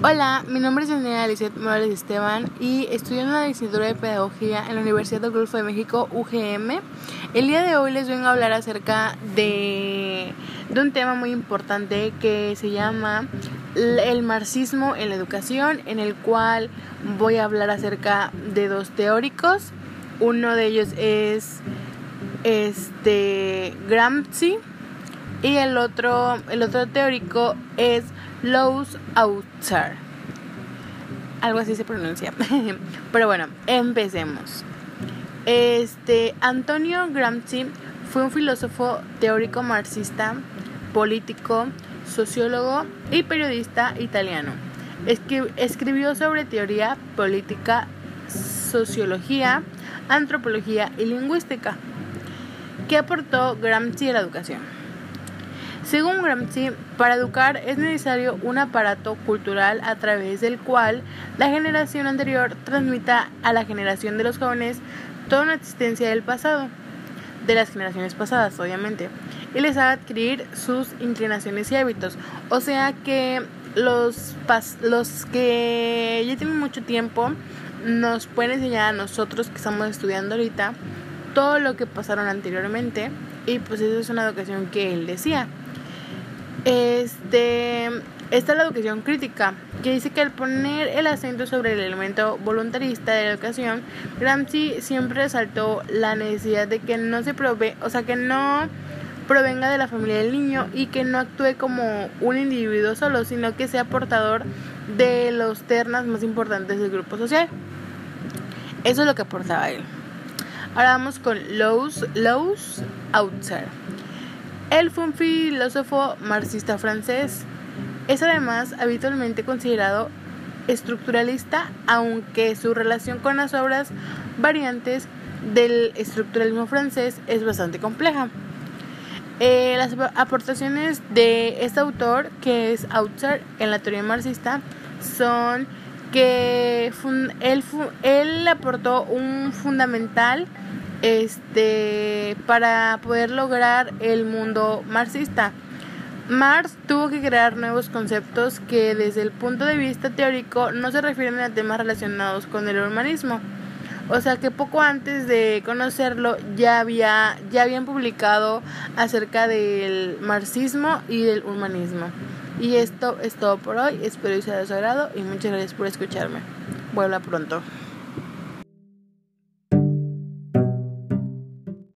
Hola, mi nombre es Daniela Lizeth Morales Esteban y estudio en la licenciatura de Pedagogía en la Universidad del Golfo de México, UGM. El día de hoy les vengo a hablar acerca de, de un tema muy importante que se llama el marxismo en la educación, en el cual voy a hablar acerca de dos teóricos. Uno de ellos es este Gramsci y el otro, el otro teórico es Lowe's Outside. Algo así se pronuncia. Pero bueno, empecemos. Este Antonio Gramsci fue un filósofo teórico marxista, político, sociólogo y periodista italiano. escribió sobre teoría política, sociología, antropología y lingüística. ¿Qué aportó Gramsci a la educación? Según Gramsci, para educar es necesario un aparato cultural a través del cual la generación anterior transmita a la generación de los jóvenes toda una existencia del pasado, de las generaciones pasadas, obviamente, y les haga adquirir sus inclinaciones y hábitos. O sea que los, los que ya tienen mucho tiempo nos pueden enseñar a nosotros que estamos estudiando ahorita todo lo que pasaron anteriormente y pues eso es una educación que él decía. Este, esta es la educación crítica, que dice que al poner el acento sobre el elemento voluntarista de la educación, Gramsci siempre resaltó la necesidad de que no se prove, o sea, que no provenga de la familia del niño y que no actúe como un individuo solo, sino que sea portador de los ternas más importantes del grupo social. Eso es lo que aportaba él. Ahora vamos con Lowe's, Lowe's Outside. Él fue un filósofo marxista francés. Es además habitualmente considerado estructuralista, aunque su relación con las obras variantes del estructuralismo francés es bastante compleja. Eh, las aportaciones de este autor, que es Outzer en la teoría marxista, son que él, él aportó un fundamental este, para poder lograr el mundo marxista. Marx tuvo que crear nuevos conceptos que desde el punto de vista teórico no se refieren a temas relacionados con el humanismo. O sea que poco antes de conocerlo ya había ya habían publicado acerca del marxismo y del humanismo. Y esto es todo por hoy. Espero que sea de su agrado y muchas gracias por escucharme. Vuelva pronto.